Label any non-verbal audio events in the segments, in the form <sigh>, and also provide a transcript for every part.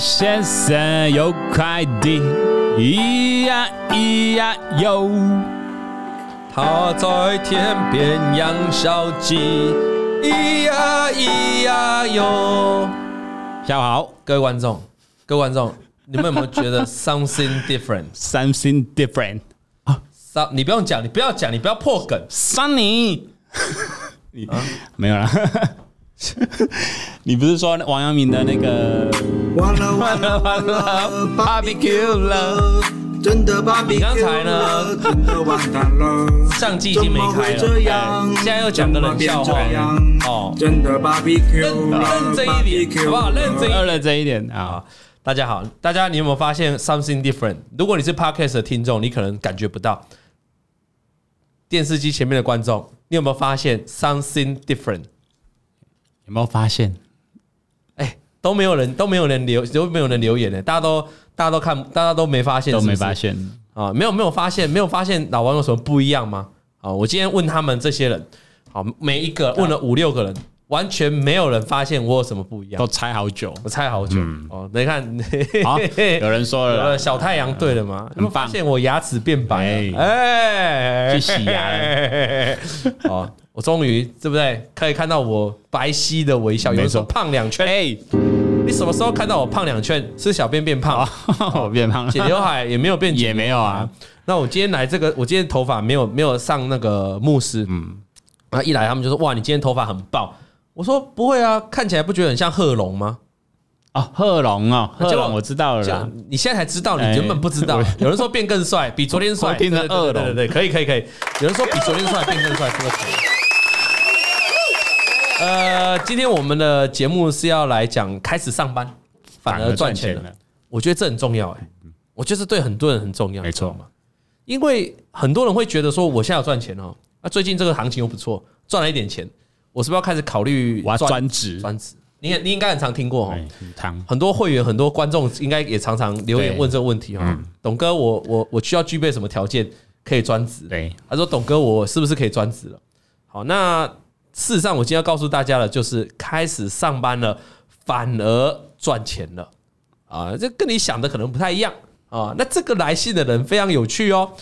先生有快递，咿呀咿呀哟，他在天边养小鸡，咿呀咿呀哟。下午好，各位观众，各位观众，你们有没有觉得 <laughs> something different？something different 啊？你不用讲，你不要讲，你不要破梗。Sunny，啊，<laughs> 没有啦。<laughs> 你不是说王阳明的那个完了 <laughs> 完了完了 barbecue 了，真的 barbecue 你刚才呢？真的完蛋了，相机已经没开了，现在又讲个冷笑话哦，真的 barbecue 认真一点好不好？认真认真一点啊！大家好，大家你有没有发现 something different？如果你是 podcast 的听众，你可能感觉不到。电视机前面的观众，你有没有发现 something different？有没有发现？哎、欸，都没有人，都没有人留，都没有人留言呢。大家都，大家都看，大家都没发现都没发现啊？没有，没有发现，没有发现老王有什么不一样吗？啊，我今天问他们这些人，好，每一个问了五六个人，完全没有人发现我有什么不一样，都猜好久，我猜好久。嗯、哦，你看，好，有人说了，小太阳对了吗？很棒，发现我牙齿变白，哎，去洗牙了，<laughs> 哦。我终于对不对？可以看到我白皙的微笑。有人说胖两圈，哎，你什么时候看到我胖两圈？是小便变胖，我变胖了。剪刘海也没有变，<laughs> 也没有啊。那我今天来这个，我今天头发没有没有上那个慕斯，嗯，然后一来他们就说哇，你今天头发很爆。我说不会啊，看起来不觉得很像贺龙吗？哦，贺龙哦，贺龙我知道了。你现在才知道，你原本不知道。<laughs> 有人说变更帅，比昨天帅。变成贺龙，对对对，可以可以可以。有人说比昨天帅，变更帅，这个可以。呃，今天我们的节目是要来讲开始上班反而赚钱了。我觉得这很重要哎，我觉得对很多人很重要，没错嘛。因为很多人会觉得说，我现在要赚钱哦，那最近这个行情又不错，赚了一点钱，我是不是要开始考虑我要专职？专职？你你应该很常听过哈，很多会员、很多观众应该也常常留言问这个问题哈。董哥，我我我需要具备什么条件可以专职？对，他说，董哥，我是不是可以专职了？好，那。事实上，我今天要告诉大家的，就是开始上班了，反而赚钱了啊！这跟你想的可能不太一样啊。那这个来信的人非常有趣哦。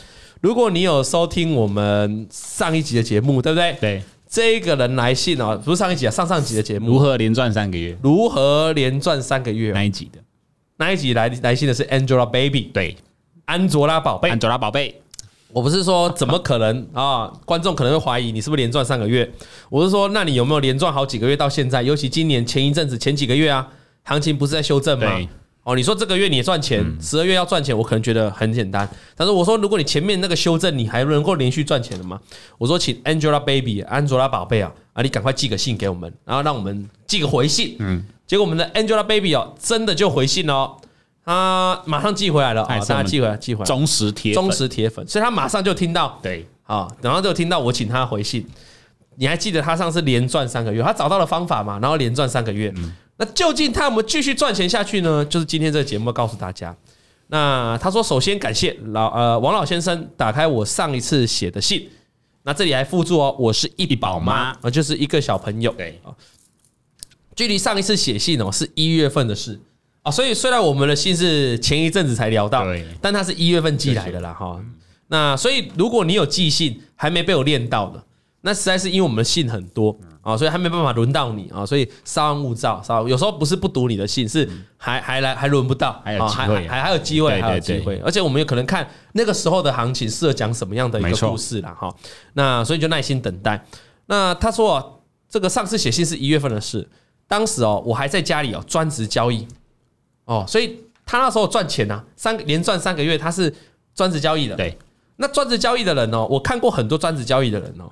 如果你有收听我们上一集的节目，对不对？对，这个人来信哦，不是上一集啊，上上集的节目，如何连赚三个月？如何连赚三个月？那一集的？那一集来来信的是 Angelababy，对，安卓拉宝贝，安卓拉宝贝。我不是说怎么可能啊？观众可能会怀疑你是不是连赚三个月？我是说，那你有没有连赚好几个月到现在？尤其今年前一阵子、前几个月啊，行情不是在修正吗？哦，你说这个月你也赚钱，十二月要赚钱，我可能觉得很简单。但是我说，如果你前面那个修正你还能够连续赚钱的吗？我说，请 Angelababy 安卓拉宝贝啊啊，你赶快寄个信给我们，然后让我们寄个回信。嗯，结果我们的 Angelababy 哦，真的就回信哦。他马上寄回来了啊！大家寄回来，寄回来，忠实铁忠实铁粉，所以他马上就听到，对啊，然后就听到我请他回信。你还记得他上次连赚三个月，他找到了方法嘛？然后连赚三个月，那究竟他有没有继续赚钱下去呢？就是今天这个节目告诉大家。那他说，首先感谢老呃王老先生打开我上一次写的信，那这里还附注哦，我是一宝妈啊，就是一个小朋友。对啊，距离上一次写信哦是一月份的事。所以虽然我们的信是前一阵子才聊到，但它是一月份寄来的啦哈。那所以如果你有寄信还没被我练到的，那实在是因为我们的信很多啊，所以还没办法轮到你啊。所以稍安勿躁，稍有时候不是不读你的信，是还还来还轮不到，还有机会，还还有机会，还有机会。而且我们有可能看那个时候的行情适合讲什么样的一个故事啦哈。那所以就耐心等待。那他说这个上次写信是一月份的事，当时哦我还在家里哦专职交易。哦，所以他那时候赚钱呐，三连赚三个月，他是专职交易的。对，那专职交易的人哦，我看过很多专职交易的人哦，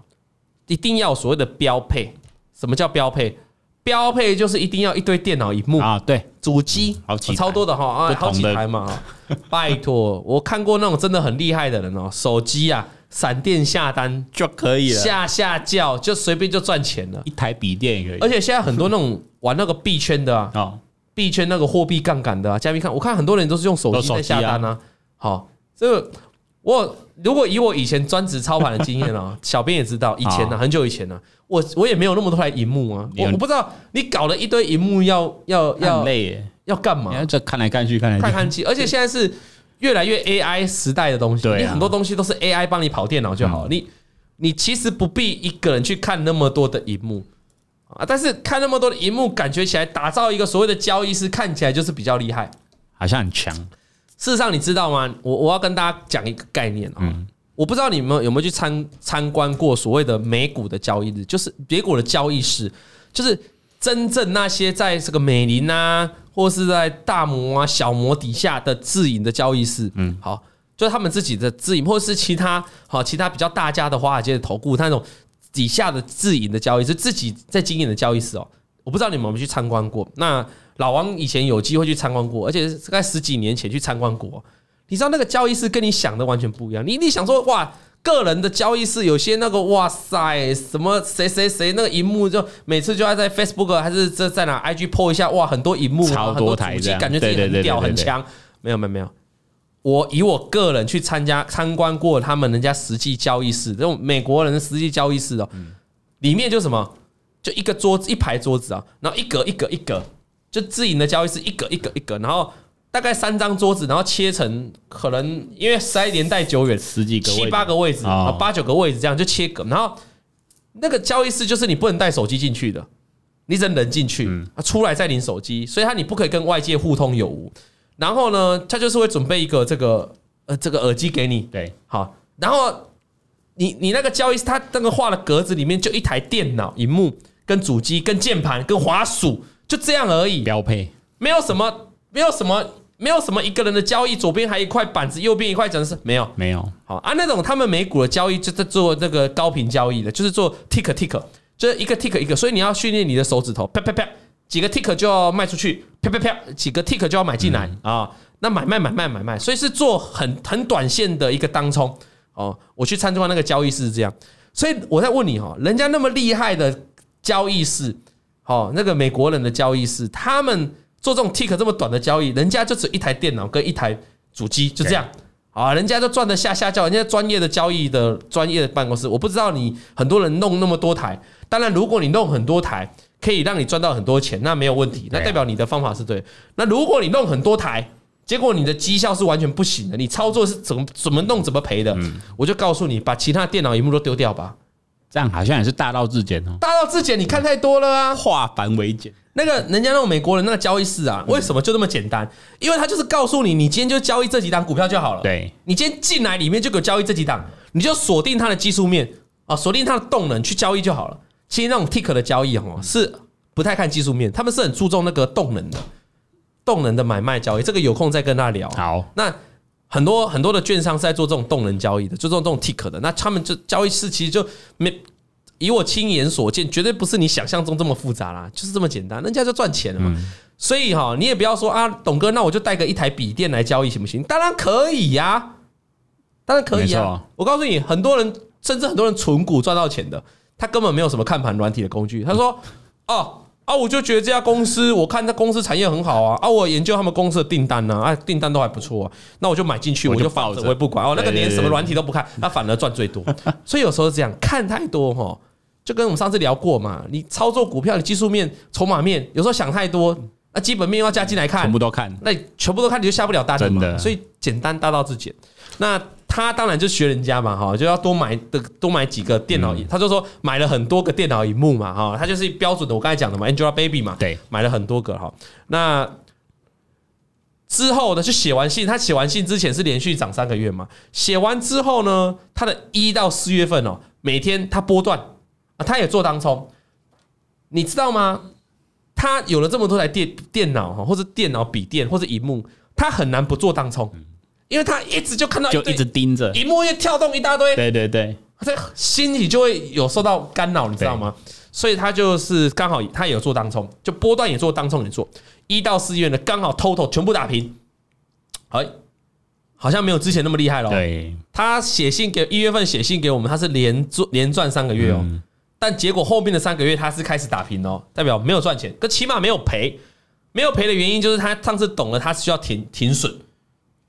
一定要所谓的标配。什么叫标配？标配就是一定要一堆电脑荧幕啊，对，主机好几超多的哈啊，好几台嘛。<laughs> 拜托，我看过那种真的很厉害的人哦，手机啊，闪电下单就可以了，下下叫就随便就赚钱了，一台笔电也可以。而且现在很多那种玩那个币圈的啊。币圈那个货币杠杆的啊，加密看，我看很多人都是用手机在下单啊。好，这个我如果以我以前专职操盘的经验啊，<laughs> 小编也知道，以前呢，很久以前呢，我我也没有那么多台荧幕啊，我我不知道你搞了一堆荧幕要要要累，要干嘛？这看来看去，看来看看去，而且现在是越来越 AI 时代的东西，你很多东西都是 AI 帮你跑电脑就好了。你你其实不必一个人去看那么多的荧幕啊，但是看那么多的荧幕，感觉起来打造一个所谓的交易师，看起来就是比较厉害，好像很强。事实上，你知道吗？我我要跟大家讲一个概念啊，我不知道你们有没有去参参观过所谓的美股的交易日，就是美股的交易室，就是真正那些在这个美林啊，或是在大摩啊、小摩底下的自营的交易室，嗯，好。就是他们自己的自营，或者是其他好其他比较大家的华尔街的投顾，他那种底下的自营的交易，是自己在经营的交易室哦。我不知道你们有没有去参观过。那老王以前有机会去参观过，而且是在十几年前去参观过。你知道那个交易室跟你想的完全不一样。你你想说哇，个人的交易室有些那个哇塞，什么谁谁谁那个荧幕就每次就要在 Facebook 还是这在哪 IG po 一下哇，很多荧幕，超多台，很多主机，感觉自己很屌很强。没有没有没有。我以我个人去参加参观过他们人家实际交易室，这种美国人的实际交易室哦，里面就什么，就一个桌子一排桌子啊，然后一格一格一格，就自营的交易室一格一格一格，然后大概三张桌子，然后切成可能因为塞年代久远，十几个七八个位置啊，八九个位置这样就切格，然后那个交易室就是你不能带手机进去的，你只能人进去，啊出来再领手机，所以它你不可以跟外界互通有无。然后呢，他就是会准备一个这个呃这个耳机给你，对，好。然后你你那个交易，他那个画的格子里面就一台电脑荧幕跟主机跟键盘跟滑鼠就这样而已，标配，没有什么没有什么没有什么一个人的交易，左边还有一块板子，右边一块整是没有没有。好啊，那种他们美股的交易就在做那个高频交易的，就是做 tick tick，就是一个 tick 一个，所以你要训练你的手指头，啪啪啪。几个 tick 就要卖出去，啪啪啪，几个 tick 就要买进来啊！那买卖买卖买卖，所以是做很很短线的一个当冲哦。我去参观那个交易室是这样，所以我在问你哈，人家那么厉害的交易室，哦，那个美国人的交易室，他们做这种 tick 这么短的交易，人家就只一台电脑跟一台主机，就这样啊，人家就赚得下下叫，人家专业的交易的专业的办公室，我不知道你很多人弄那么多台，当然如果你弄很多台。可以让你赚到很多钱，那没有问题，那代表你的方法是对。那如果你弄很多台，结果你的绩效是完全不行的，你操作是怎么怎么弄怎么赔的，我就告诉你，把其他电脑萤幕都丢掉吧。这样好像也是大道至简哦。大道至简，你看太多了啊。化繁为简，那个人家那种美国人那个交易室啊，为什么就这么简单？因为他就是告诉你，你今天就交易这几档股票就好了。对，你今天进来里面就给我交易这几档，你就锁定它的技术面啊，锁定它的动能去交易就好了。其实那种 tick 的交易哦，是不太看技术面，他们是很注重那个动能的，动能的买卖交易。这个有空再跟大家聊。好，那很多很多的券商是在做这种动能交易的，就做这种 tick 的。那他们就交易室其实就没，以我亲眼所见，绝对不是你想象中这么复杂啦，就是这么简单，人家就赚钱了嘛。所以哈，你也不要说啊，董哥，那我就带个一台笔电来交易行不行？当然可以呀，当然可以啊。我告诉你，很多人甚至很多人存股赚到钱的。他根本没有什么看盘软体的工具。他说：“哦啊，我就觉得这家公司，我看他公司产业很好啊，啊，我研究他们公司的订单呢，啊，订单都还不错啊，那我就买进去，我就放着，我也不管哦。那个连什么软体都不看，他反而赚最多。<laughs> 所以有时候是这样，看太多哈，就跟我们上次聊过嘛，你操作股票的技术面、筹码面，有时候想太多，那基本面要加进来看，全部都看，那全部都看你就下不了单嘛。所以简单大道至简。那。他当然就学人家嘛，哈，就要多买的多买几个电脑，他就说买了很多个电脑荧幕嘛，哈，他就是标准的我刚才讲的嘛，Angelababy 嘛，对，买了很多个哈。那之后呢，就写完信，他写完信之前是连续涨三个月嘛，写完之后呢，他的一到四月份哦，每天他波段啊，他也做当冲，你知道吗？他有了这么多台电电脑哈，或者电脑笔电或者荧幕，他很难不做当冲。因为他一直就看到，就一直盯着，一幕也跳动一大堆，对对对，他心里就会有受到干扰，你知道吗？所以他就是刚好他也有做当冲，就波段也做当冲也做，一到四月的刚好 total 全部打平，哎，好像没有之前那么厉害了。对，他写信给一月份写信给我们，他是连做连赚三个月哦，但结果后面的三个月他是开始打平哦，代表没有赚钱，可起码没有赔，没有赔的原因就是他上次懂了，他需要停停损。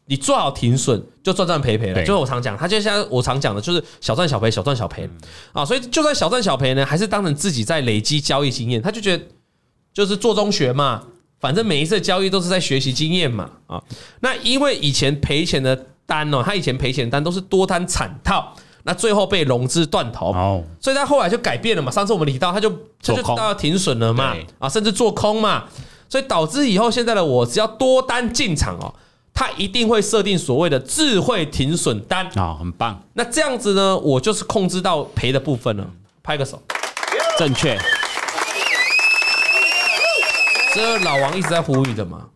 你做好停损，就赚赚赔赔了。就是我常讲，他就像我常讲的，就是小赚小赔，小赚小赔啊。所以就算小赚小赔呢，还是当成自己在累积交易经验。他就觉得就是做中学嘛，反正每一次交易都是在学习经验嘛啊。那因为以前赔钱的单哦，他以前赔钱的单都是多单惨套，那最后被融资断头，所以他后来就改变了嘛。上次我们提到，他就他就到要停损了嘛，啊，甚至做空嘛，所以导致以后现在的我只要多单进场哦。他一定会设定所谓的智慧停损单啊，很棒。那这样子呢，我就是控制到赔的部分了。拍个手，正确。这老王一直在呼吁的嘛。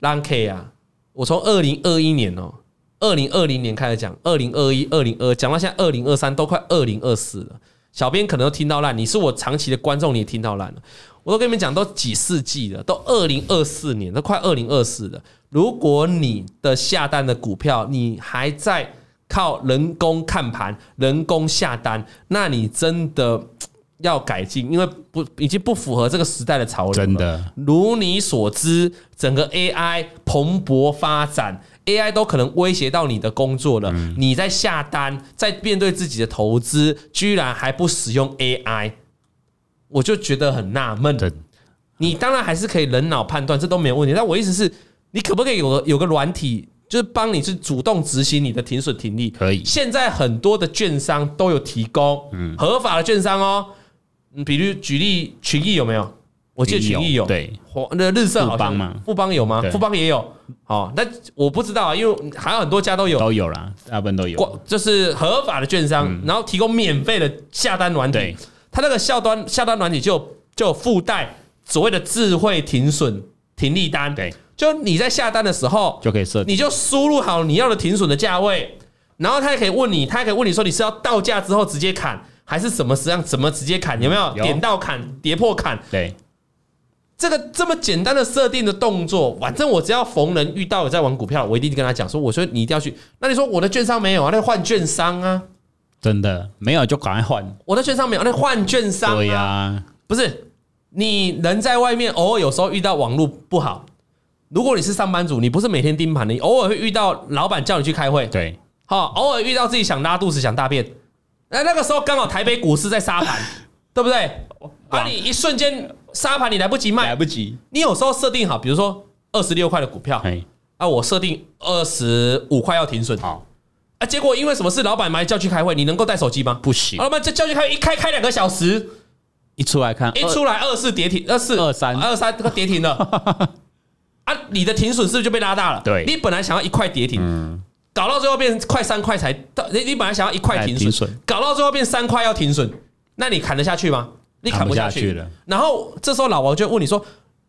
让 K 啊，我从二零二一年哦，二零二零年开始讲，二零二一、二零二，讲到现在二零二三，都快二零二四了。小编可能都听到烂，你是我长期的观众，你也听到烂了。我都跟你们讲，都几世纪了，都二零二四年，都快二零二四了。如果你的下单的股票，你还在靠人工看盘、人工下单，那你真的要改进，因为不已经不符合这个时代的潮流。真的，如你所知，整个 AI 蓬勃发展，AI 都可能威胁到你的工作了。你在下单，在面对自己的投资，居然还不使用 AI，我就觉得很纳闷。你当然还是可以人脑判断，这都没有问题。但我意思是。你可不可以有个有个软体，就是帮你是主动执行你的停损停利？可以。现在很多的券商都有提供，嗯，合法的券商哦。嗯，比如举例群益有没有？我记得群益有，对。那日盛好像富邦吗？富邦有吗？富邦也有。好，那我不知道啊，因为还有很多家都有，都有啦，大部分都有。就是合法的券商，然后提供免费的下单软体。它那个下端下单软体就就附带所谓的智慧停损停利单。对。就你在下单的时候就可以设，你就输入好你要的停损的价位，然后他也可以问你，他也可以问你说你是要到价之后直接砍，还是什么实际上怎么直接砍？有没有点到砍、跌破砍？对，这个这么简单的设定的动作，反正我只要逢人遇到有在玩股票，我一定跟他讲说，我说你一定要去。那你说我的券商没有啊？那换券商啊？真的没有就赶快换。我的券商没有，那换券商。对呀，不是你人在外面，偶尔有时候遇到网络不好。如果你是上班族，你不是每天盯盘的，你偶尔会遇到老板叫你去开会，对，好，偶尔遇到自己想拉肚子、想大便，那那个时候刚好台北股市在杀盘，<laughs> 对不对？啊，你一瞬间杀盘，你来不及卖，来不及。你有时候设定好，比如说二十六块的股票，啊，我设定二十五块要停损，好，啊，结果因为什么事，老板把你叫去开会，你能够带手机吗？不行。老板这叫去开会，一开开两个小时，一出来看，一出来二四跌停，二四二三二三这个跌停了。<laughs> 啊，你的停损是不是就被拉大了？对，你本来想要一块跌停，嗯，搞到最后变成快三块才到。你你本来想要一块停损，搞到最后变三块要停损，那你砍得下去吗？你砍不下去了。然后这时候老王就问你说：“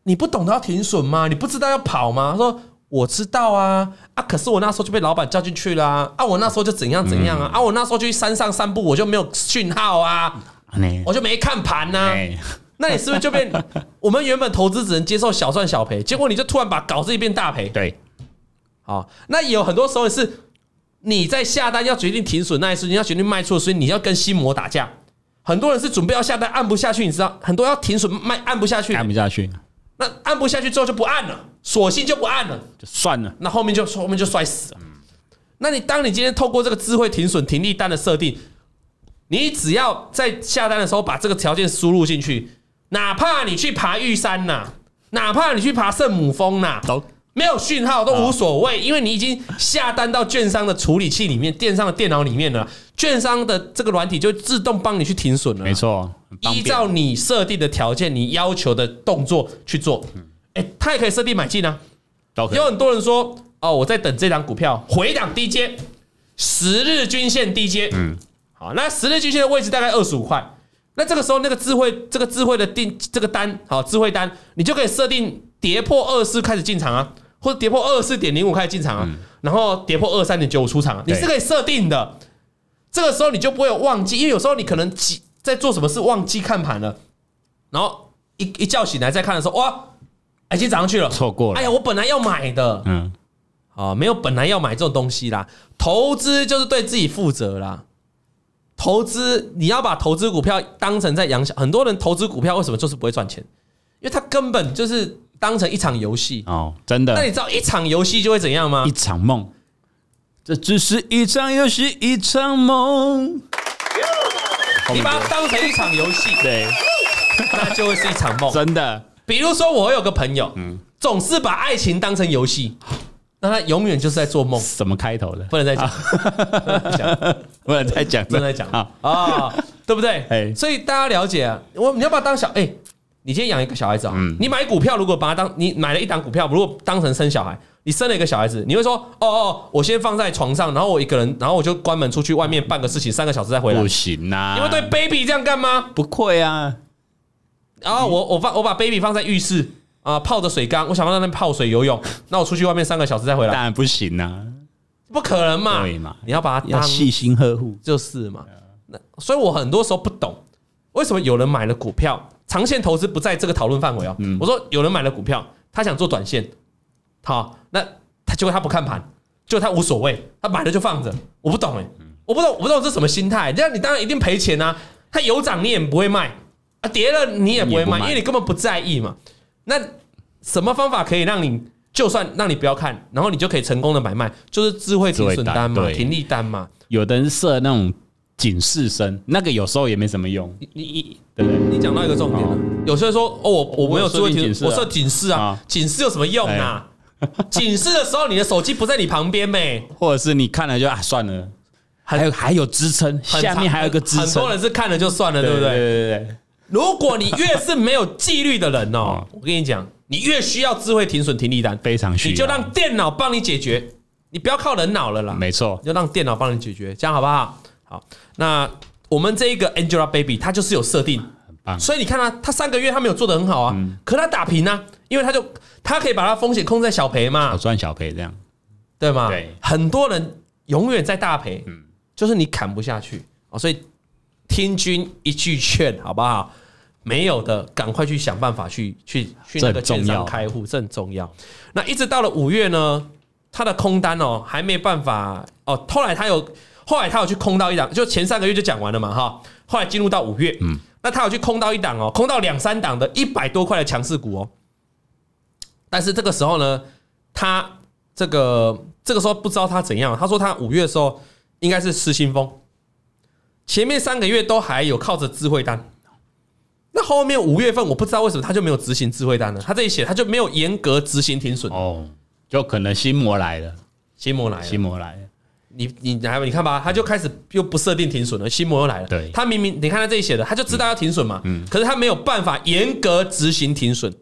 你不懂得要停损吗？你不知道要跑吗？”他说：“我知道啊，啊，可是我那时候就被老板叫进去了啊，啊，我那时候就怎样怎样啊，啊，我那时候就去山上散步，我就没有讯号啊，我就没看盘呐。”那你是不是就变？我们原本投资只能接受小赚小赔，结果你就突然把搞自己变大赔。对，好，那有很多时候是你在下单要决定停损那一瞬间，要决定卖出，所以你要跟心魔打架。很多人是准备要下单按不下去，你知道，很多要停损卖按不下去，按不下去。那按不下去之后就不按了，索性就不按了，就算了。那后面就后面就摔死了。那你当你今天透过这个智慧停损停利单的设定，你只要在下单的时候把这个条件输入进去。哪怕你去爬玉山呐，哪怕你去爬圣母峰呐，都没有讯号都无所谓，因为你已经下单到券商的处理器里面，电商的电脑里面了，券商的这个软体就自动帮你去停损了。没错，依照你设定的条件，你要求的动作去做。哎，它也可以设定买进啊。有很多人说，哦，我在等这档股票回档低阶，十日均线低阶。嗯，好，那十日均线的位置大概二十五块。那这个时候，那个智慧这个智慧的定这个单，好，智慧单，你就可以设定跌破二四开始进场啊，或者跌破二四点零五开始进场啊，然后跌破二三点九五出场啊，你是可以设定的。这个时候你就不会有忘记，因为有时候你可能在做什么事忘记看盘了，然后一一觉醒来再看的时候，哇，已经涨上去了，错过了。哎呀，我本来要买的，嗯，啊，没有本来要买这种东西啦，投资就是对自己负责啦。投资，你要把投资股票当成在养小。很多人投资股票为什么就是不会赚钱？因为他根本就是当成一场游戏哦，真的。那你知道一场游戏就会怎样吗？一场梦，这只是一场游戏，一场梦。你把它当成一场游戏，对，那就会是一场梦。<laughs> 真的，比如说，我有个朋友，嗯，总是把爱情当成游戏，那他永远就是在做梦。什么开头的？不能再讲，<laughs> 不能再讲，不能再讲啊啊，对不对？所以大家了解啊，我你要不要当小哎。你今天养一个小孩子啊，你买股票，如果把它当你买了一档股票，如果当成生小孩，你生了一个小孩子，你会说哦哦，我先放在床上，然后我一个人，然后我就关门出去外面办个事情，三个小时再回来，不行呐！你会对 baby 这样干吗？不会啊。然后我我放我把 baby 放在浴室啊，泡着水缸，我想要在那边泡水游泳，那我出去外面三个小时再回来，当然不行啊，不可能嘛，对嘛？你要把它要细心呵护，就是嘛。那所以我很多时候不懂，为什么有人买了股票。长线投资不在这个讨论范围哦。我说有人买了股票，他想做短线，好，那他结果他不看盘，就他无所谓，他买了就放着。我不懂哎，我不懂，我不懂这什么心态？这样你当然一定赔钱啊。他有涨你也不会卖啊，跌了你也不会卖，因为你根本不在意嘛。那什么方法可以让你就算让你不要看，然后你就可以成功的买卖？就是智慧停损单嘛，停利单嘛。有的人设那种。警示声，那个有时候也没什么用。你你对不对？你讲到一个重点了。有些人说哦，我我没有设定警示，我设警示啊，警示有什么用啊？警示的时候，你的手机不在你旁边呗，或者是你看了就啊算了，还有还有支撑，下面还有一个支撑。很多人是看了就算了，对不对？对对对。如果你越是没有纪律的人哦，我跟你讲，你越需要智慧停损停利单，非常需要。你就让电脑帮你解决，你不要靠人脑了啦。没错，就让电脑帮你解决，这样好不好？好，那我们这一个 Angelababy，它就是有设定，很棒。所以你看啊，它三个月它没有做的很好啊，可它打平啊，因为它就它可以把它风险控制在小赔嘛，小赚小赔这样，对吗？对，很多人永远在大赔，嗯，就是你砍不下去啊，所以听君一句劝，好不好？没有的，赶快去想办法去去去那个券商开户，这很重要。那一直到了五月呢，他的空单哦还没办法哦，后来他有。后来他有去空到一档，就前三个月就讲完了嘛，哈。后来进入到五月，嗯，那他有去空到一档哦，空到两三档的一百多块的强势股哦。但是这个时候呢，他这个这个时候不知道他怎样，他说他五月的时候应该是失心疯，前面三个月都还有靠着智慧单，那后面五月份我不知道为什么他就没有执行智慧单了，他这里写他就没有严格执行停损。哦，就可能心魔来了，心魔来了，心魔来了。你你来吧，你看吧，他就开始又不设定停损了，心魔又来了。对，他明明你看他这里写的，他就知道要停损嘛，嗯，可是他没有办法严格执行停损，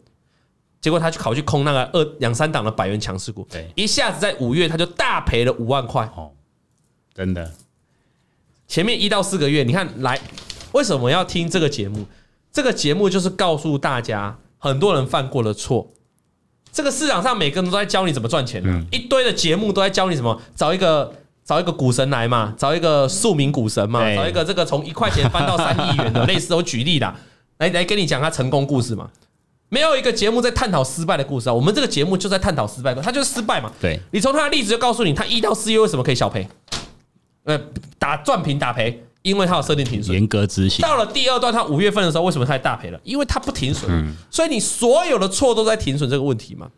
结果他去考去空那个二两三档的百元强势股，对，一下子在五月他就大赔了五万块。哦，真的。前面一到四个月，你看来为什么要听这个节目？这个节目就是告诉大家，很多人犯过的错。这个市场上每个人都在教你怎么赚钱，嗯，一堆的节目都在教你什么，找一个。找一个股神来嘛，找一个庶民股神嘛，找一个这个从一块钱翻到三亿元的，<laughs> 类似我举例的，来来跟你讲他成功故事嘛。没有一个节目在探讨失败的故事啊，我们这个节目就在探讨失败，他就是失败嘛。对，你从他的例子就告诉你，他一到四月为什么可以小赔？呃，打赚平打赔，因为他有设定停损，严格执行。到了第二段，他五月份的时候为什么他大赔了？因为他不停损，所以你所有的错都在停损这个问题嘛。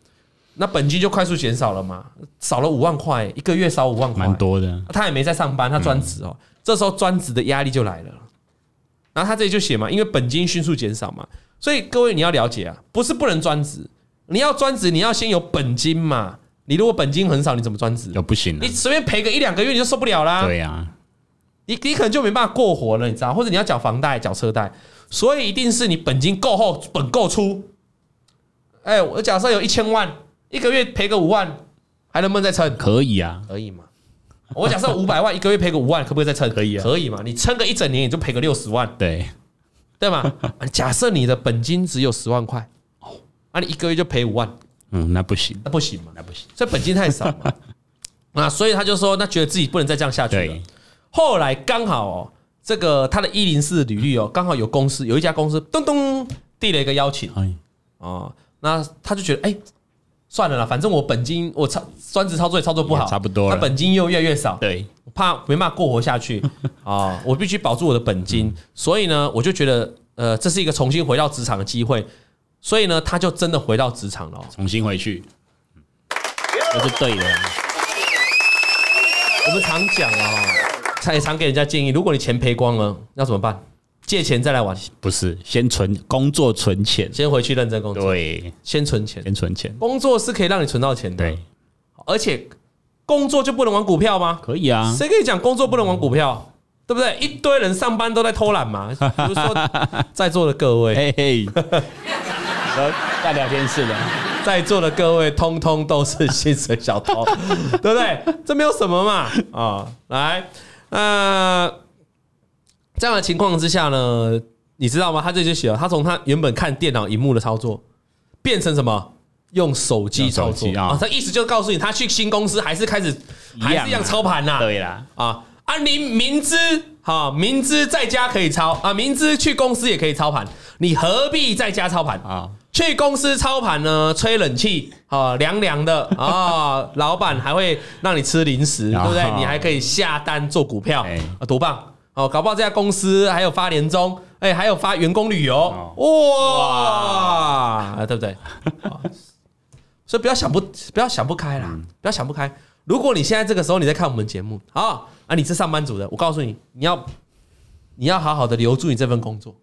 那本金就快速减少了嘛，少了五万块，一个月少五万块，蛮多的。他也没在上班，他专职哦。这时候专职的压力就来了。然后他这里就写嘛，因为本金迅速减少嘛，所以各位你要了解啊，不是不能专职，你要专职，你要先有本金嘛。你如果本金很少，你怎么专职？就不行了。你随便赔个一两个月你就受不了啦。对呀，你你可能就没办法过活了，你知道？或者你要缴房贷、缴车贷，所以一定是你本金够厚，本够粗。哎，我假设有一千万。一个月赔个五万，还能不能再撑？可以啊，可以嘛？我假设五百万，<laughs> 一个月赔个五万，可不可以再撑？可以啊，可以嘛？你撑个一整年，你就赔个六十万，对对吗？假设你的本金只有十万块，哦，啊，你一个月就赔五万，嗯，那不行，那不行嘛？那不行，这本金太少嘛？那，<laughs> 所以他就说，那觉得自己不能再这样下去了。后来刚好哦，这个他的一零四履历哦，刚好有公司有一家公司咚咚递了一个邀请，哎，哦，那他就觉得哎。算了啦，反正我本金我操专职操作也操作不好，差不多。那本金又越来越少，对，我怕没办法过活下去 <laughs> 啊，我必须保住我的本金。所以呢，我就觉得呃，这是一个重新回到职场的机会。所以呢，他就真的回到职场了，重新回去，这是对的。我们常讲啊，他也常给人家建议，如果你钱赔光了，要怎么办？借钱再来玩，不是先存工作存钱，先回去认真工作。对，先存钱，先存钱。工作是可以让你存到钱的。对，而且工作就不能玩股票吗？可以啊，谁跟你讲工作不能玩股票？对不对？一堆人上班都在偷懒嘛。比如说在座的各位，嘿 <laughs> 嘿，在聊天室的，在座的各位，通通都是薪水小偷，<laughs> 对不对？这没有什么嘛。啊、哦，来，呃。这样的情况之下呢，你知道吗？他这就写了，他从他原本看电脑荧幕的操作，变成什么？用手机操作啊！他意思就是告诉你，他去新公司还是开始还是一样操盘呐？对啦，啊啊！你明知哈，明知在家可以操啊，明知去公司也可以操盘，你何必在家操盘啊？去公司操盘呢？吹冷气啊，凉凉的啊，<laughs> 老板还会让你吃零食，对不对？你还可以下单做股票啊，多棒！哦，搞不好这家公司还有发年终，哎，还有发员工旅游，哇，对不对？所以不要想不，不要想不开啦，不要想不开。如果你现在这个时候你在看我们节目，啊啊，你是上班族的，我告诉你，你要你要好好的留住你这份工作，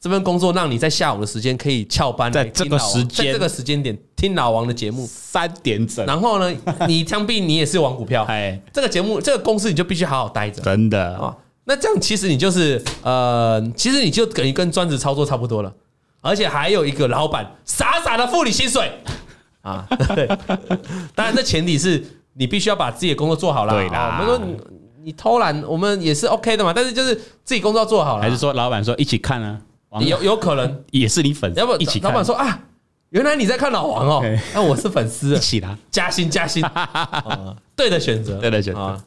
这份工作让你在下午的时间可以翘班，在这个时间，在这个时间点听老王的节目，三点整。然后呢，你枪毙你也是玩股票，哎，这个节目这个公司你就必须好好待着，真的啊。那这样其实你就是呃，其实你就等于跟专职操作差不多了，而且还有一个老板傻傻的付你薪水啊。<laughs> 对，当然这前提是你必须要把自己的工作做好了。对啦，我们说你，你偷懒，我们也是 OK 的嘛。但是就是自己工作要做好了。还是说老板说一起看啊？有有可能。也是你粉丝，要不一起。老板说啊，原来你在看老王哦，<laughs> 那我是粉丝，一起啦，加薪加薪。<laughs> 对的选择，对的选择。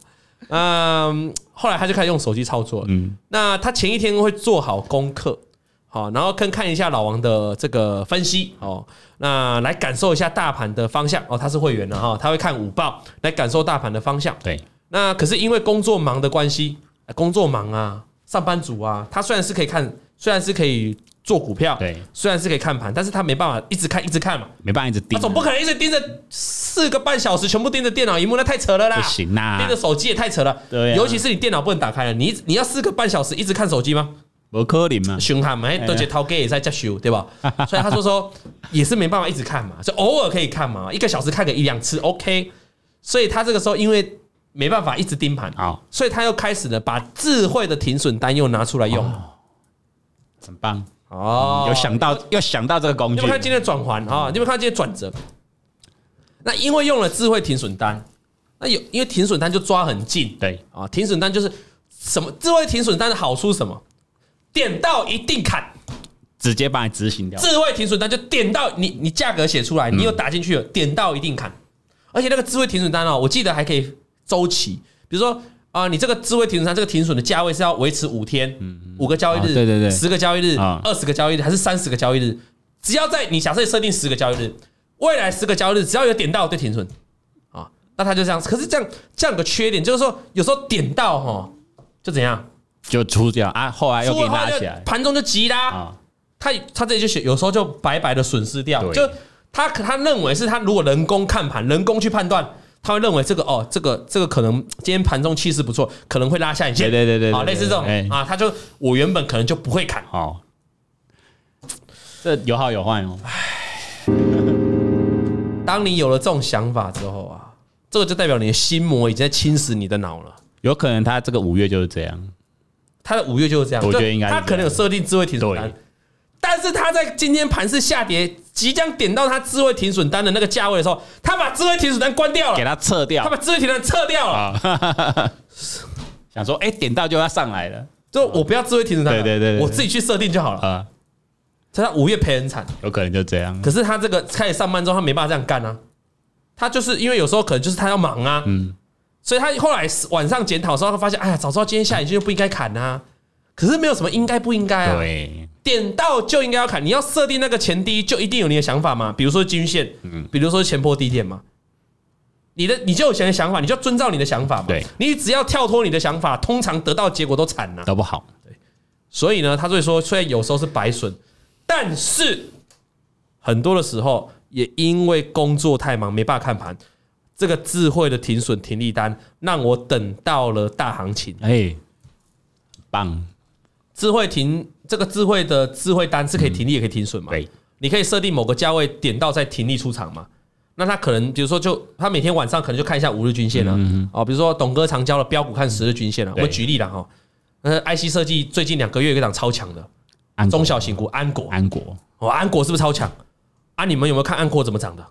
嗯。后来他就开始用手机操作，嗯，那他前一天会做好功课，好，然后看看一下老王的这个分析，哦，那来感受一下大盘的方向，哦，他是会员的哈，他会看午报来感受大盘的方向，对，那可是因为工作忙的关系，工作忙啊，上班族啊，他虽然是可以看，虽然是可以。做股票，对，虽然是可以看盘，但是他没办法一直看，一直看嘛，没办法一直盯，他总不可能一直盯着四个半小时，全部盯着电脑荧幕，那太扯了啦，不行啦，盯着手机也太扯了，对，尤其是你电脑不能打开了，你你要四个半小时一直看手机吗？不可能嘛，凶悍嘛，都觉得掏 gay 也在加修，对吧？<laughs> 所以他说说也是没办法一直看嘛，就偶尔可以看嘛，一个小时看个一两次 OK，所以他这个时候因为没办法一直盯盘啊，所以他又开始呢把智慧的停损单又拿出来用，很棒。哦，有想到，要想到这个工具。你们看今天转环啊，你们看今天转折。那因为用了智慧停损单，那有因为停损单就抓很近，对啊，停损单就是什么？智慧停损单的好处是什么？点到一定砍，直接把你执行掉。智慧停损单就点到你，你价格写出来，你又打进去了，点到一定砍。而且那个智慧停损单哦，我记得还可以周期，比如说。啊，你这个智慧停损单这个停损的价位是要维持五天，五个交易日，对对对，十个交易日，二十个交易日，还是三十个交易日？只要在你假设设定十个交易日，未来十个交易日只要有点到就停损，啊，那它就这样。可是这样这样有个缺点，就是说有时候点到哈，就怎样，就出掉啊，后来又给你拉起来，盘中就急啦，他他这里就写，有时候就白白的损失掉，就他他认为是他如果人工看盘，人工去判断。他会认为这个哦，这个这个可能今天盘中气势不错，可能会拉下影线。对对对对，啊，类似这种啊，他就我原本可能就不会砍。哦，这有好有坏哦。唉，当你有了这种想法之后啊，这个就代表你的心魔已经在侵蚀你的脑了。有可能他这个五月就是这样，他的五月就是这样。我觉得应该他可能有设定智慧停损单。但是他在今天盘势下跌，即将点到他智慧停损单的那个价位的时候，他把智慧停损单关掉了，给他撤掉，他把智慧停损单撤掉了，<laughs> 想说，哎，点到就要上来了，就我不要智慧停损单，对对对，我自己去设定就好了。啊。他五月赔很惨，有可能就这样。可是他这个开始上班之后，他没办法这样干啊，他就是因为有时候可能就是他要忙啊，嗯，所以他后来晚上检讨的时候，他发现，哎呀，早知道今天下影线就不应该砍啊。可是没有什么应该不应该啊，对。点到就应该要砍，你要设定那个前低，就一定有你的想法吗？比如说均线，嗯，比如说前波低点嘛，你的你就有前想法，你就遵照你的想法嘛。对，你只要跳脱你的想法，通常得到结果都惨了，都不好。对，所以呢，他所以说，虽然有时候是白损，但是很多的时候也因为工作太忙，没办法看盘，这个智慧的停损停利单让我等到了大行情，哎，棒。智慧停这个智慧的智慧单是可以停利也可以停损嘛？对，你可以设定某个价位点到再停利出场嘛？那他可能比如说就他每天晚上可能就看一下五日均线了哦，比如说董哥常教的标股看十日均线了，我举例了哈。呃，IC 设计最近两个月有一档超强的中小型股安国，安国哦，安国是不是超强？啊，你们有没有看安国怎么涨的？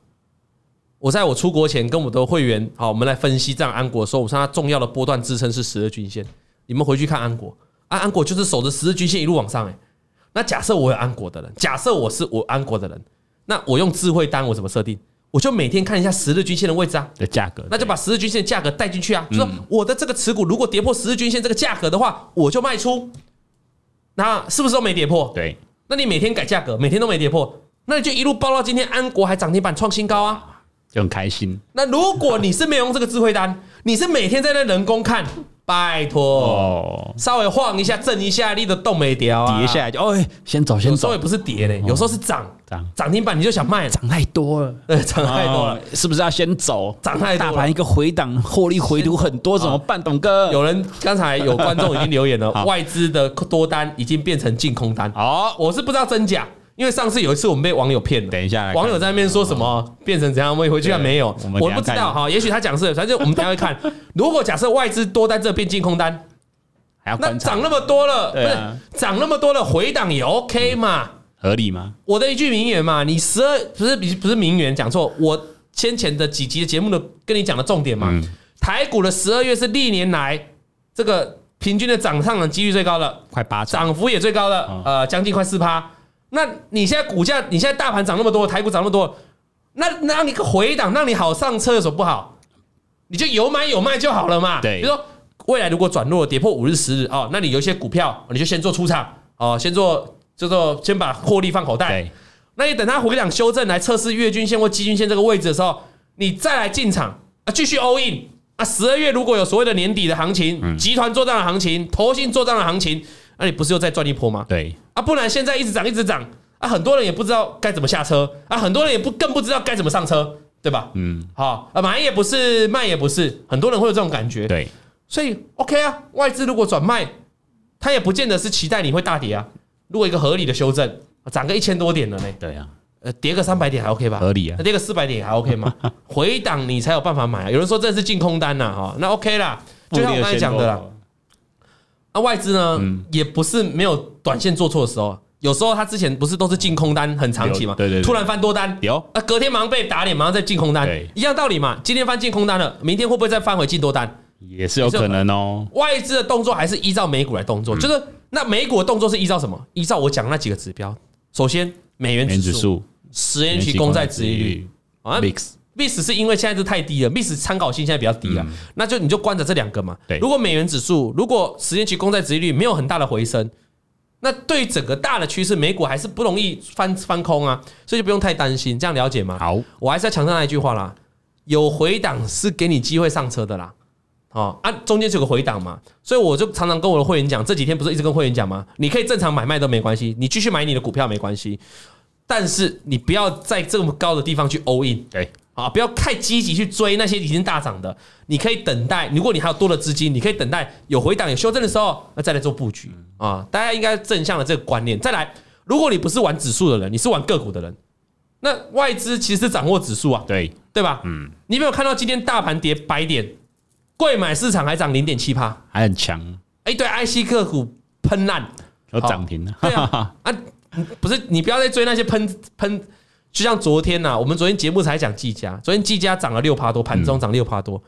我在我出国前跟我的会员好，我们来分析这样安国的时候，我说它重要的波段支撑是十日均线，你们回去看安国。啊，安国就是守着十日均线一路往上哎。那假设我有安国的人，假设我是我安国的人，那我用智慧单我怎么设定？我就每天看一下十日均线的位置啊的价格，那就把十日均线价格带进去啊。就说我的这个持股如果跌破十日均线这个价格的话，我就卖出。那是不是都没跌破？对。那你每天改价格，每天都没跌破，那你就一路抱到今天安国还涨停板创新高啊，就很开心。那如果你是没有用这个智慧单，你是每天在那人工看。拜托，稍微晃一下，震一下，你的动没掉啊？跌下来就哦，先走，先走。有时候也不是跌嘞，有时候是涨，涨涨停板你就想卖，涨太多了，对，<laughs> 涨太多了，是不是要先走？涨太多，大盘一个回档，获利回吐很多，怎么办？董哥，有人刚才有观众已经留言了，<laughs> 外资的多单已经变成净空单。哦，我是不知道真假。因为上次有一次我们被网友骗了，等一下，网友在那边说什么变成怎样？我回去看没有，我不知道哈。也许他讲是，反正我们等下会看。<laughs> 如果假设外资多单这变净空单，那涨那么多了，不是涨那么多了，回档也 OK 嘛？合理吗？我的一句名言嘛，你十二不是不是名言讲错，我先前的几集的节目的跟你讲的重点嘛。台股的十二月是历年来这个平均的涨上的几率最高的，快八成，涨幅也最高的，呃，将近快四趴。那你现在股价，你现在大盘涨那么多，台股涨那么多，那让你个回档，让你好上车有什么不好？你就有买有卖就好了嘛。对，比如说未来如果转弱跌破五日十日哦，那你有一些股票，你就先做出场哦，先做就做先把获利放口袋。那你等它回档修正来测试月均线或季均线这个位置的时候，你再来进场啊，继续 all in 啊。十二月如果有所谓的年底的行情，集团做账的行情，投信做账的行情。那你不是又再赚一波吗？对啊，不然现在一直涨一直涨啊，很多人也不知道该怎么下车啊，很多人也不更不知道该怎么上车，对吧？嗯，好啊，买也不是，卖也不是，很多人会有这种感觉。对，所以 OK 啊，外资如果转卖，他也不见得是期待你会大跌啊。如果一个合理的修正，涨个一千多点了呢？对啊，呃，跌个三百点还 OK 吧？合理啊，跌个四百点还 OK 吗？<laughs> 回档你才有办法买啊。有人说这是净空单呐，哈，那 OK 啦，就像我刚才讲的啦。那外资呢，也不是没有短线做错的时候，有时候他之前不是都是净空单很长期嘛，对对，突然翻多单，有啊，隔天马上被打脸，马上再净空单，一样道理嘛。今天翻净空单了，明天会不会再翻回净多单？也是有可能哦。外资的动作还是依照美股来动作，就是那美股的动作是依照什么？依照我讲那几个指标。首先，美元指数、十年期公债殖利率啊。VIX 是因为现在是太低了，VIX 参考性现在比较低啊，那就你就关着这两个嘛。如果美元指数，如果十年期公债殖利率没有很大的回升，那对于整个大的趋势，美股还是不容易翻翻空啊，所以就不用太担心。这样了解吗？好，我还是要强调那一句话啦，有回档是给你机会上车的啦。哦啊，中间是有个回档嘛，所以我就常常跟我的会员讲，这几天不是一直跟会员讲吗？你可以正常买卖都没关系，你继续买你的股票没关系，但是你不要在这么高的地方去 all in。对。啊，不要太积极去追那些已经大涨的，你可以等待。如果你还有多的资金，你可以等待有回档、有修正的时候，那再来做布局啊。大家应该正向的这个观念。再来，如果你不是玩指数的人，你是玩个股的人，那外资其实是掌握指数啊，对对吧？嗯，你有没有看到今天大盘跌百点，贵买市场还涨零点七趴，还很强。哎，对，IC 个股喷烂，有涨停了。对啊，<laughs> 啊，不是你不要再追那些喷喷。就像昨天呐、啊，我们昨天节目才讲技嘉，昨天技嘉涨了六趴多，盘中涨六趴多。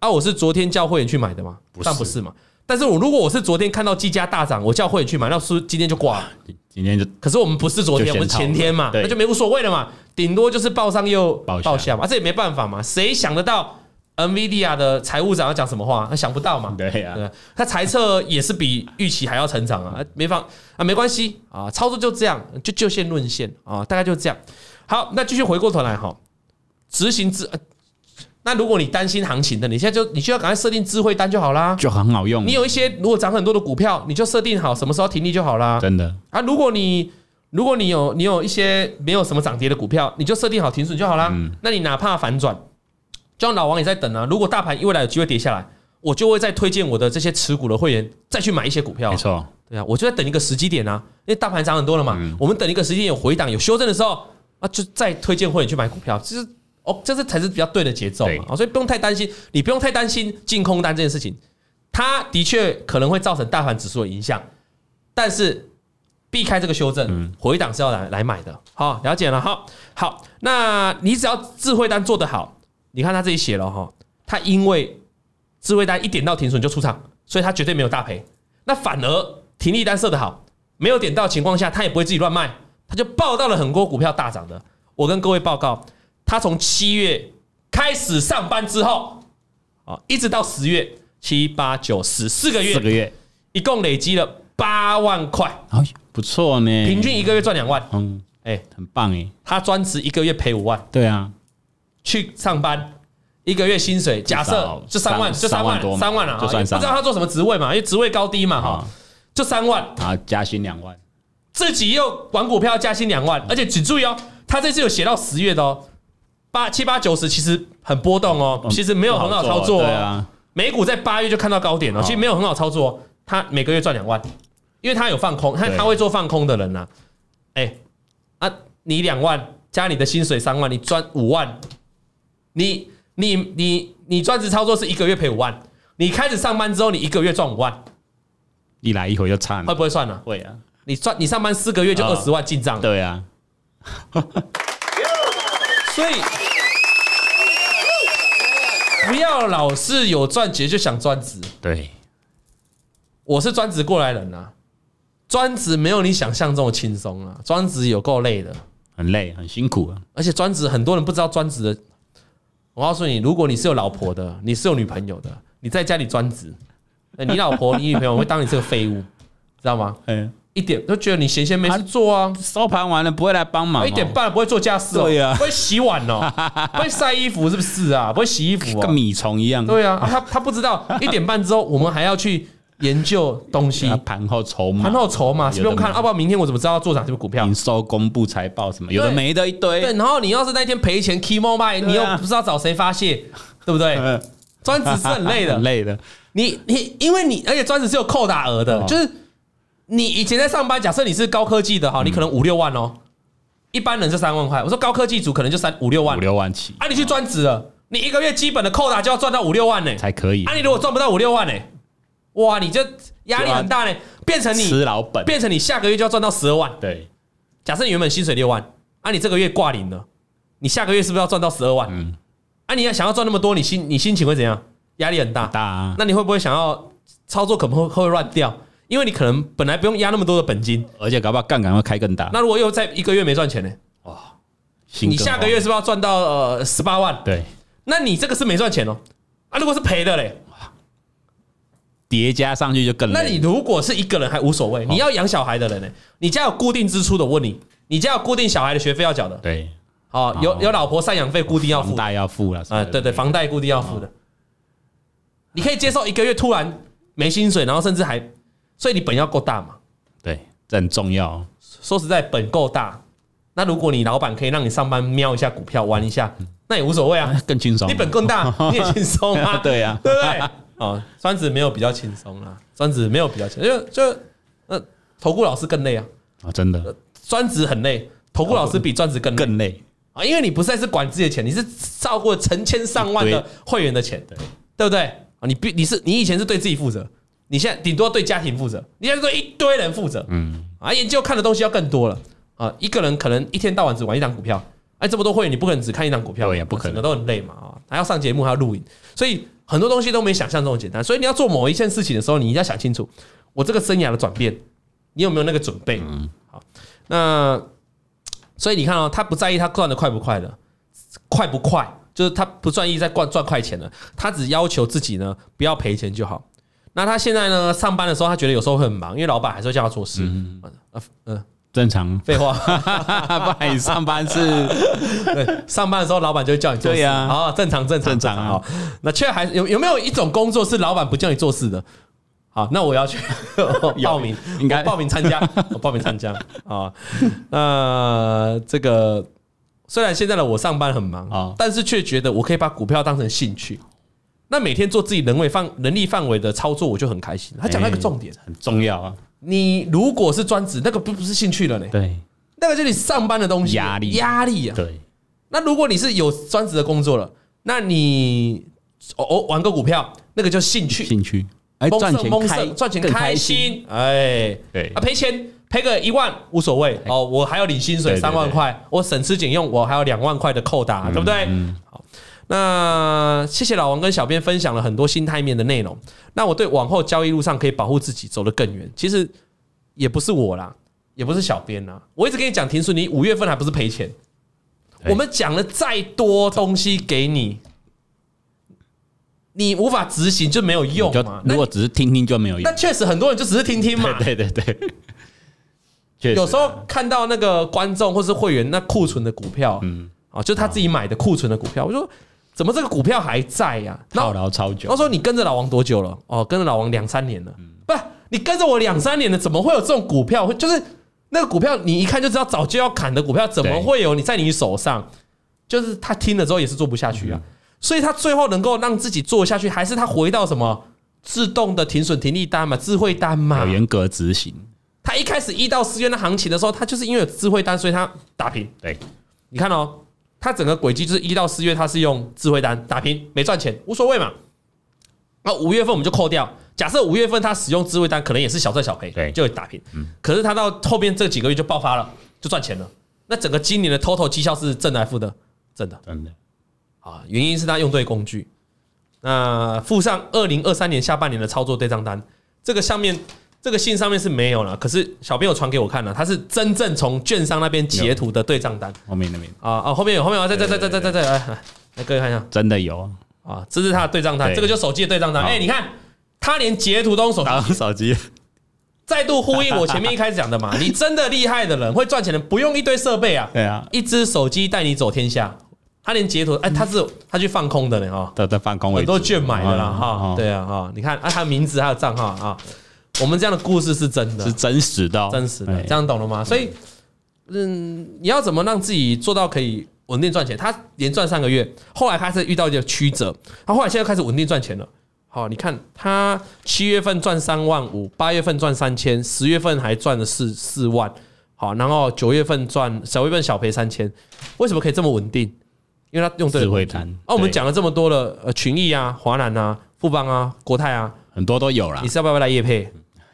啊，我是昨天叫会员去买的嘛？但不是嘛？但是我如果我是昨天看到技嘉大涨，我叫会员去买，那是今天就挂了。今天就，可是我们不是昨天，我们前天嘛，那就没无所谓了嘛。顶多就是报上又报下嘛，这也没办法嘛。谁想得到 NVIDIA 的财务长要讲什么话？他想不到嘛。对呀，他财测也是比预期还要成长啊，没放啊，没关系啊，操作就这样，就就线论线啊，大概就这样。好，那继续回过头来哈，执行智。那如果你担心行情的，你现在就你需要赶快设定智慧单就好啦，就很好用。你有一些如果涨很多的股票，你就设定好什么时候停利就好啦。真的啊，如果你如果你有你有一些没有什么涨跌的股票，你就设定好停损就好啦。嗯，那你哪怕反转，就像老王也在等啊。如果大盘未来有机会跌下来，我就会再推荐我的这些持股的会员再去买一些股票。没错，对啊，我就在等一个时机点啊，因为大盘涨很多了嘛，嗯、我们等一个时机点有回档有修正的时候啊，就再推荐会员去买股票，其实哦，这是才是比较对的节奏嘛，对所以不用太担心，你不用太担心净空单这件事情，它的确可能会造成大盘指数的影响，但是避开这个修正，嗯、回档是要来来买的，好，了解了，好，好，那你只要智慧单做得好，你看他这里写了哈，他因为智慧单一点到停损就出场，所以他绝对没有大赔，那反而。停利单设的好，没有点到情况下，他也不会自己乱卖，他就报到了很多股票大涨的。我跟各位报告，他从七月开始上班之后，啊，一直到十月七八九十四个月，四个月，一共累积了八万块，哎，不错呢，平均一个月赚两万，嗯，哎，很棒哎，他专职一个月赔五万，对啊，去上班一个月薪水假设就三万，就三万，三万了，就算，不知道他做什么职位嘛，因为职位高低嘛，哈。就三万。啊，加薪两万，自己又玩股票加薪两万，而且请注意哦，他这次有写到十月的哦，八七八九十其实很波动哦，其实没有很好操作哦。美股在八月就看到高点了，其实没有很好操作。他每个月赚两万，因为他有放空，他他会做放空的人呐。哎啊，你两万加你的薪水三万，你赚五万，你你你你专职操作是一个月赔五万，你开始上班之后，你一个月赚五万。一来一回就差，会不会算呢？会啊，你赚你上班四个月就二十万进账，对啊，<laughs> 所以不要老是有赚钱就想专职。对，我是专职过来人啊，专职没有你想象中的轻松啊，专职有够累的，很累很辛苦啊，而且专职很多人不知道专职的，我告诉你，如果你是有老婆的，你是有女朋友的，你在家里专职。你老婆、你女朋友会当你是个废物，知道吗？<laughs> 嗯，一点都觉得你闲闲没事做啊，收盘完了不会来帮忙，一点半不会做家事哦，不会洗碗哦，<laughs> 不会晒衣服是不是啊？不会洗衣服，跟米虫一样。对啊，他他不知道一点半之后我们还要去研究东西，<laughs> 盘后筹码，盘后筹码是不用看，要不然明天我怎么知道要做涨什么股票？营收公布财报什么，有的没的一堆。对，然后你要是那天赔钱，key more 卖，你又不知道找谁发泄，对不对？<laughs> 专职是很累的，很累的。你你，因为你而且专职是有扣打额的，就是你以前在上班，假设你是高科技的哈，你可能五六万哦，一般人是三万块。我说高科技组可能就三五六万，五六万起。啊，你去专职了，你一个月基本的扣打就要赚到五六万呢，才可以。啊，你如果赚不到五六万呢，哇，你这压力很大呢，变成你吃老本，变成你下个月就要赚到十二万。对，假设你原本薪水六万，啊，你这个月挂零了，你下个月是不是要赚到十二万？嗯，啊，你要想要赚那么多，你心你心情会怎样？压力很大，大啊，那你会不会想要？操作可能会会乱掉，因为你可能本来不用压那么多的本金，而且搞不好杠杆会开更大。那如果又在一个月没赚钱呢？哇，你下个月是不是要赚到呃十八万？对，那你这个是没赚钱哦。啊，如果是赔的嘞，叠加上去就更。那你如果是一个人还无所谓，你要养小孩的人呢？你家有固定支出的？我问你，你家有固定小孩的学费要缴的？对，哦，有有老婆赡养费固定要付，房贷要付了啊，对对，房贷固定要付的。你可以接受一个月突然。没薪水，然后甚至还，所以你本要够大嘛？对，这很重要。说实在，本够大，那如果你老板可以让你上班瞄一下股票玩一下，那也无所谓啊，<laughs> 更轻松。你本更大，<laughs> 你也轻松啊，<laughs> 对呀，对不对？哦，专职没有比较轻松啊，专职没有比较轻，就就呃，投顾老师更累啊，啊，真的，专职很累，投顾老师比专职更更累。啊，因为你不再是管自己的钱，你是照顾成千上万的会员的钱，对，对不对？啊，你必你是你以前是对自己负责，你现在顶多对家庭负责，你现在对一堆人负责，嗯，啊，研究看的东西要更多了啊，一个人可能一天到晚只玩一档股票，哎，这么多会员，你不可能只看一档股票，对，也不可能，都很累嘛，啊，还要上节目，还要录影，所以很多东西都没想象中的简单，所以你要做某一件事情的时候，你一定要想清楚，我这个生涯的转变，你有没有那个准备？嗯，好，那所以你看哦，他不在意他赚的快不快的，快不快？就是他不在意在赚赚快钱了，他只要求自己呢不要赔钱就好。那他现在呢上班的时候，他觉得有时候会很忙，因为老板还是会叫他做事。嗯嗯，正常。废话，<laughs> 不然你上班是？<laughs> 对，上班的时候老板就会叫你做事。对呀，好，正常正常正常啊。那却还有有没有一种工作是老板不叫你做事的？好，那我要去 <laughs> 报名，应该报名参加，我报名参加啊。那这个。虽然现在的我上班很忙啊，但是却觉得我可以把股票当成兴趣。那每天做自己能为范能力范围的操作，我就很开心。他讲到一个重点，很重要啊。你如果是专职，那个不不是兴趣了呢？对，那个就是你上班的东西，压力。压力啊。对，那如果你是有专职的工作了，那你哦哦玩个股票，那个叫兴趣，兴趣，哎，赚钱开赚钱开心，哎，对。啊，赔钱赔个一万无所谓。哦，我还要领薪水三万块，我省吃俭用，我还有两万块的扣打，对不对？好。那谢谢老王跟小编分享了很多心态面的内容。那我对往后交易路上可以保护自己走得更远，其实也不是我啦，也不是小编啦。我一直跟你讲停损，你五月份还不是赔钱？我们讲了再多东西给你，你无法执行就没有用嘛。如果只是听听就没有用，那确实很多人就只是听听嘛。<laughs> 对对对，<laughs> 有时候看到那个观众或是会员那库存的股票，嗯，啊，就他自己买的库存的股票，我说。怎么这个股票还在呀？套牢超久。他说你跟着老王多久了？哦，跟着老王两三年了。不，你跟着我两三年了，怎么会有这种股票？会就是那个股票，你一看就知道早就要砍的股票，怎么会有你在你手上？就是他听了之后也是做不下去啊。所以他最后能够让自己做下去，还是他回到什么自动的停损停利单嘛，智慧单嘛，严格执行。他一开始一到四月的行情的时候，他就是因为有智慧单，所以他打平。对，你看哦。它整个轨迹就是一到四月，它是用智慧单打平，没赚钱无所谓嘛。那五月份我们就扣掉，假设五月份它使用智慧单，可能也是小赚小赔，对，就会打平。可是它到后边这几个月就爆发了，就赚钱了。那整个今年的 total 绩效是正的还是负的？正的，真的。啊，原因是他用对工具。那附上二零二三年下半年的操作对账单，这个上面。这个信上面是没有了，可是小编有传给我看了，他是真正从券商那边截图的对账单。后面那边啊啊，后面有，后面有，再再再再再再再来，来各位看一下，真的有。啊，这是他的对账单，这个就手机的对账单。哎，你看他连截图都用手机，手机，再度呼应我前面一开始讲的嘛，<laughs> 你真的厉害的人，会赚钱的，不用一堆设备啊，对啊，一只手机带你走天下。他连截图，哎，他是他去放空的呢啊，他在放空，很多券买的啦哈，对啊哈，你看啊，他名字还有账号啊。我们这样的故事是真的，是真实的，真实的，这样懂了吗？所以，嗯，你要怎么让自己做到可以稳定赚钱？他连赚三个月，后来开始遇到一个曲折，他后来现在开始稳定赚钱了。好，你看他七月份赚三万五，八月份赚三千，十月份还赚了四四万。好，然后九月份赚，小月份小赔三千。为什么可以这么稳定？因为他用对了智慧单。哦，我们讲了这么多了，呃，群益啊，华南啊，富邦啊，国泰啊，很多都有了。你是要不要来夜配？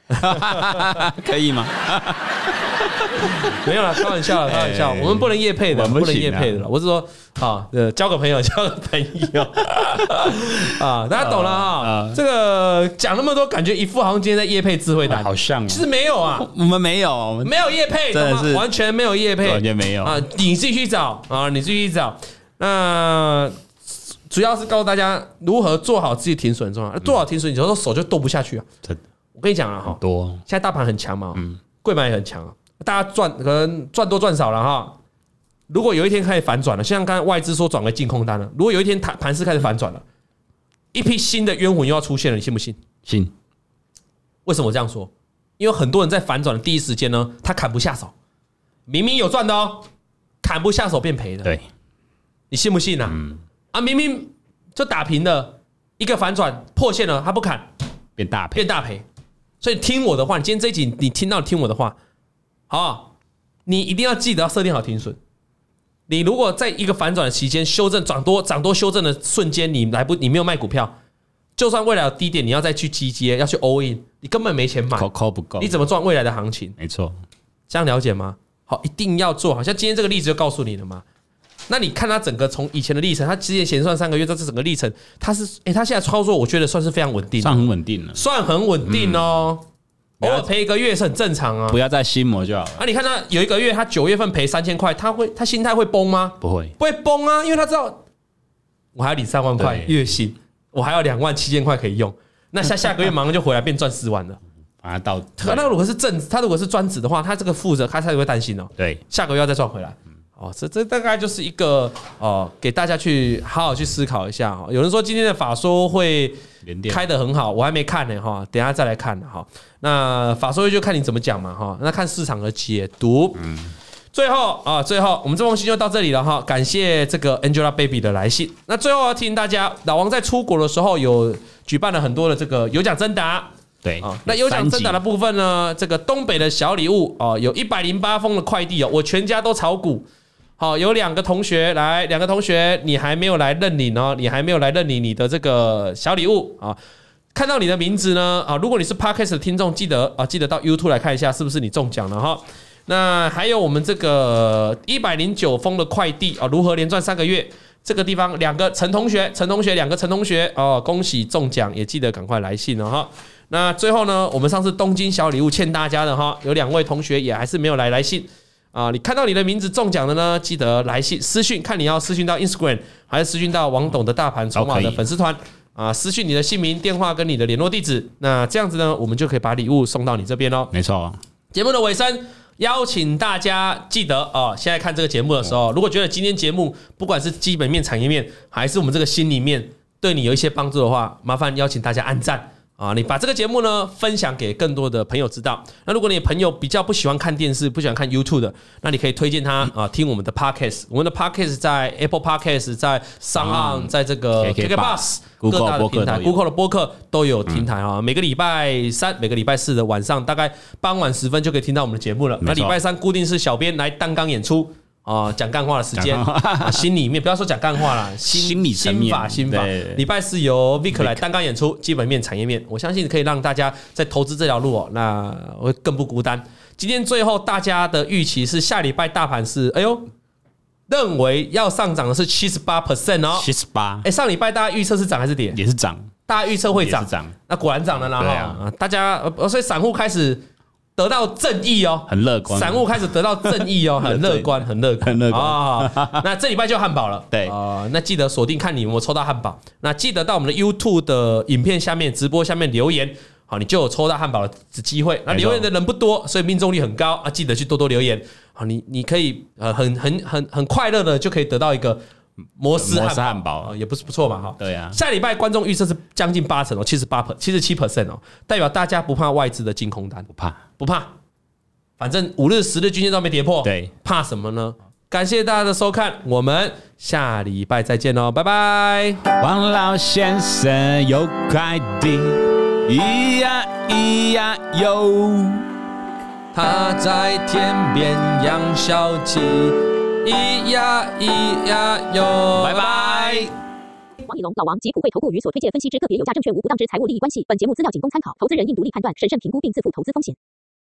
<laughs> 可以吗？<laughs> 没有啦，开玩笑，开玩笑。我们不能夜配的，我们不能夜配的了。我是说，啊，交个朋友，<laughs> 交个朋友啊，大家懂了啊。这个讲那么多，感觉一副好像今天在夜配智慧单，好像其实没有啊，我们没有，没有夜配，真的是完全没有夜配，完全没有啊。你自己去找啊，你自己去找。那主要是告诉大家如何做好自己停损，重要。做好停损，有时候手就动不下去啊。真的。我跟你讲啊，哈，多现在大盘很强嘛，嗯，贵买也很强，大家赚可能赚多赚少了哈。如果有一天开始反转了，像刚才外资说转为净空单了，如果有一天盘盘势开始反转了，一批新的冤魂又要出现了，你信不信？信。为什么我这样说？因为很多人在反转的第一时间呢，他砍不下手，明明有赚的哦，砍不下手变赔的。对，你信不信啊？嗯。啊，明明就打平的，一个反转破线了，他不砍，变大赔，变大赔。所以听我的话，你今天这一集你听到听我的话，好，你一定要记得要设定好停损。你如果在一个反转的期间修正涨多涨多修正的瞬间，你来不你没有卖股票，就算未来有低点，你要再去集结要去 all in，你根本没钱买，不够，你怎么赚未来的行情？没错，这样了解吗？好，一定要做好，像今天这个例子就告诉你了嘛。那你看他整个从以前的历程，他之前先算三个月，这是整个历程，他是哎，他现在操作，我觉得算是非常稳定，算很稳定了，算很稳定哦。偶尔赔一个月是很正常啊，不要再心魔就好了。啊，你看他有一个月，他九月份赔三千块，他会他心态会崩吗？不会，不会崩啊，因为他知道我还要领三万块月薪，我还要两万七千块可以用，那下下个月马上就回来变赚四万了。啊，到他那如果是正，他如果是专职的话，他这个负责他才会担心哦。对，下个月要再赚回来。哦，这这大概就是一个哦，给大家去好好去思考一下哈。有人说今天的法说会开得很好，我还没看呢哈，等下再来看哈。那法说会就看你怎么讲嘛哈，那看市场的解读。嗯，最后啊，最后我们这封信就到这里了哈。感谢这个 Angelababy 的来信。那最后要提醒大家，老王在出国的时候有举办了很多的这个有奖征答。对啊。那有奖征答的部分呢，这个东北的小礼物哦，有一百零八封的快递哦，我全家都炒股。好，有两个同学来，两个同学你还没有来认领哦，你还没有来认领你的这个小礼物啊。看到你的名字呢啊，如果你是 Podcast 的听众，记得啊，记得到 YouTube 来看一下是不是你中奖了哈。那还有我们这个一百零九封的快递啊，如何连赚三个月？这个地方两个陈同学，陈同学两个陈同学哦，恭喜中奖，也记得赶快来信了哈。那最后呢，我们上次东京小礼物欠大家的哈，有两位同学也还是没有来来信啊。你看到你的名字中奖的呢，记得来信私讯，看你要私讯到 Instagram 还是私讯到王董的大盘筹码的粉丝团啊，私讯你的姓名、电话跟你的联络地址。那这样子呢，我们就可以把礼物送到你这边喽。没错，节目的尾声。邀请大家记得哦，现在看这个节目的时候，如果觉得今天节目不管是基本面、产业面，还是我们这个心里面对你有一些帮助的话，麻烦邀请大家按赞。啊，你把这个节目呢分享给更多的朋友知道。那如果你朋友比较不喜欢看电视，不喜欢看 YouTube 的，那你可以推荐他啊听我们的 Podcast。我们的 Podcast 在 Apple Podcast，在 SoundOn，在这个 KKBus 各大的平台，Google 的播客都有平台啊。每个礼拜三、每个礼拜四的晚上，大概傍晚时分就可以听到我们的节目了。那礼拜三固定是小编来担纲演出。哦，讲干话的时间，心里面不要说讲干话了，心理心法心法。礼拜四由 Vic 来单纲演出基本面、产业面，我相信可以让大家在投资这条路哦，那会更不孤单。今天最后大家的预期是下礼拜大盘是，哎呦，认为要上涨的是七十八 percent 哦，七十八。哎，上礼拜大家预测是涨还是跌？也是涨，大家预测会涨，那果然涨了啦。对啊，大家所以散户开始。得到正义哦，很乐观。散户开始得到正义哦，<laughs> 很乐观，很乐观，很乐观啊！<laughs> 那这礼拜就汉堡了，对啊，那记得锁定看你有没有抽到汉堡。那记得到我们的 YouTube 的影片下面直播下面留言，好，你就有抽到汉堡的机会。那留言的人不多，所以命中率很高啊！记得去多多留言，好，你你可以呃很很很很快乐的就可以得到一个。摩斯汉堡。也不是不错嘛哈，对啊。下礼拜观众预测是将近八成哦，七十八 per 七十七 percent 哦，代表大家不怕外资的净空单，不怕。不怕，反正五日十日均线都没跌破，对，怕什么呢？感谢大家的收看，我们下礼拜再见喽，拜拜。王老先生有快递，咿呀咿呀哟，他在天边养小鸡。咿呀咿呀哟，拜拜。王以龙、老王及普惠投顾与所推荐分析之个别有价证券无不当之财务利益关系。本节目资料仅供参考，投资人应独立判断、审慎评估并自负投资风险。